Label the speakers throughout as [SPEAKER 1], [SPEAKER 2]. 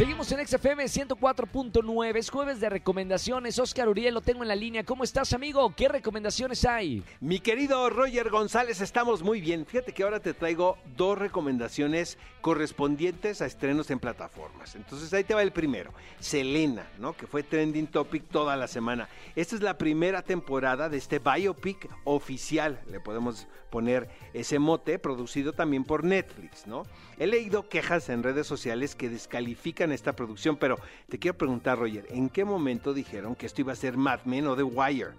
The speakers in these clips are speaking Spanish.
[SPEAKER 1] Seguimos en XFM 104.9, es jueves de recomendaciones. Oscar Uriel lo tengo en la línea. ¿Cómo estás, amigo? ¿Qué recomendaciones hay?
[SPEAKER 2] Mi querido Roger González, estamos muy bien. Fíjate que ahora te traigo dos recomendaciones correspondientes a estrenos en plataformas. Entonces ahí te va el primero. Selena, ¿no? Que fue trending topic toda la semana. Esta es la primera temporada de este biopic oficial, le podemos poner ese mote, producido también por Netflix, ¿no? He leído quejas en redes sociales que descalifican esta producción, pero te quiero preguntar, Roger, ¿en qué momento dijeron que esto iba a ser Mad Men o The Wire?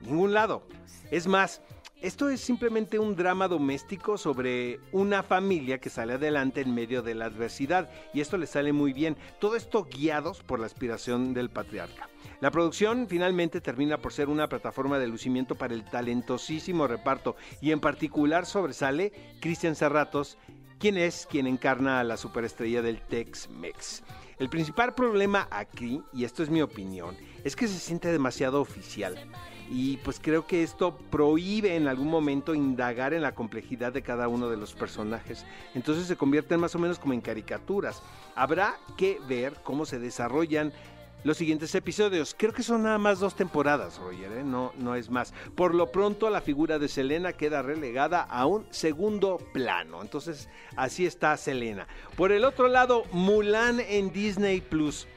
[SPEAKER 2] Ningún lado. Es más, esto es simplemente un drama doméstico sobre una familia que sale adelante en medio de la adversidad y esto le sale muy bien. Todo esto guiados por la aspiración del patriarca. La producción finalmente termina por ser una plataforma de lucimiento para el talentosísimo reparto y en particular sobresale Cristian Serratos, quien es quien encarna a la superestrella del Tex-Mex. El principal problema aquí, y esto es mi opinión, es que se siente demasiado oficial. Y pues creo que esto prohíbe en algún momento indagar en la complejidad de cada uno de los personajes. Entonces se convierten más o menos como en caricaturas. Habrá que ver cómo se desarrollan los siguientes episodios. Creo que son nada más dos temporadas, Roger, ¿eh? no, no es más. Por lo pronto la figura de Selena queda relegada a un segundo plano. Entonces así está Selena. Por el otro lado, Mulan en Disney Plus.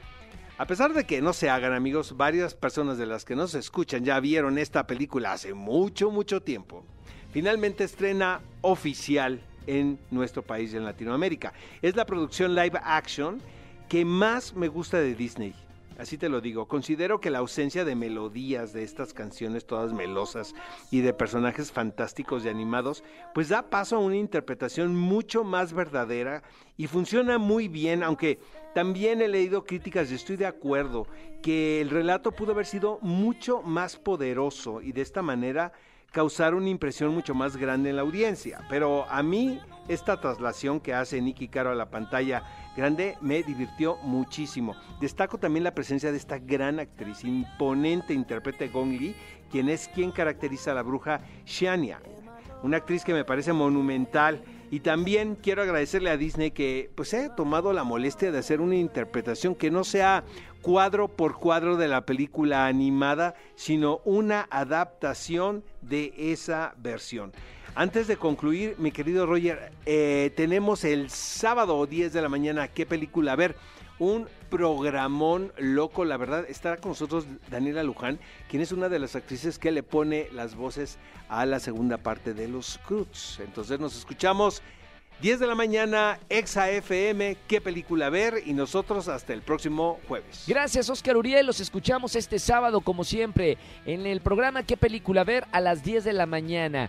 [SPEAKER 2] A pesar de que no se hagan amigos, varias personas de las que nos escuchan ya vieron esta película hace mucho, mucho tiempo. Finalmente estrena oficial en nuestro país en Latinoamérica. Es la producción live action que más me gusta de Disney. Así te lo digo, considero que la ausencia de melodías de estas canciones todas melosas y de personajes fantásticos y animados, pues da paso a una interpretación mucho más verdadera y funciona muy bien, aunque también he leído críticas y estoy de acuerdo que el relato pudo haber sido mucho más poderoso y de esta manera causar una impresión mucho más grande en la audiencia. Pero a mí esta traslación que hace Nicky Caro a la pantalla grande me divirtió muchísimo. Destaco también la presencia de esta gran actriz, imponente intérprete Gong Li, quien es quien caracteriza a la bruja Xiania, una actriz que me parece monumental. Y también quiero agradecerle a Disney que pues haya tomado la molestia de hacer una interpretación que no sea cuadro por cuadro de la película animada, sino una adaptación de esa versión. Antes de concluir, mi querido Roger, eh, tenemos el sábado 10 de la mañana, ¿qué película? A ver, un programón loco, la verdad, estará con nosotros Daniela Luján, quien es una de las actrices que le pone las voces a la segunda parte de Los Cruz. Entonces nos escuchamos 10 de la mañana, Exa FM, qué película ver y nosotros hasta el próximo jueves.
[SPEAKER 1] Gracias, Oscar Uriel. Los escuchamos este sábado, como siempre, en el programa ¿Qué película ver? a las 10 de la mañana.